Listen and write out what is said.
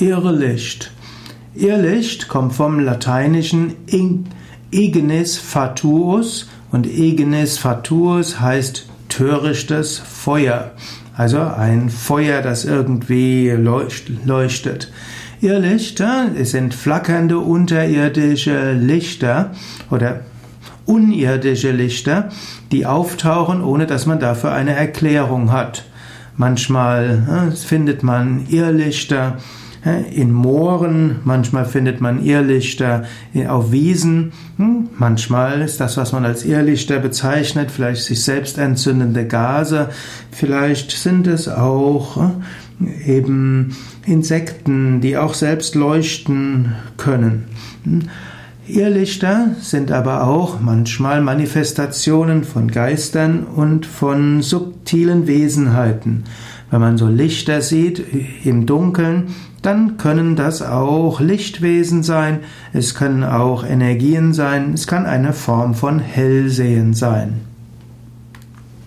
Irrlicht. Irrlicht kommt vom lateinischen ignis fatuus und ignis fatuus heißt törichtes Feuer. Also ein Feuer, das irgendwie leuchtet. Irrlichter sind flackernde unterirdische Lichter oder unirdische Lichter, die auftauchen, ohne dass man dafür eine Erklärung hat. Manchmal findet man Irrlichter in Mooren, manchmal findet man Irrlichter auf Wiesen, hm, manchmal ist das, was man als Irrlichter bezeichnet, vielleicht sich selbst entzündende Gase, vielleicht sind es auch eben Insekten, die auch selbst leuchten können. Hm. Irrlichter sind aber auch manchmal Manifestationen von Geistern und von subtilen Wesenheiten. Wenn man so Lichter sieht im Dunkeln, dann können das auch Lichtwesen sein, es können auch Energien sein, es kann eine Form von Hellsehen sein.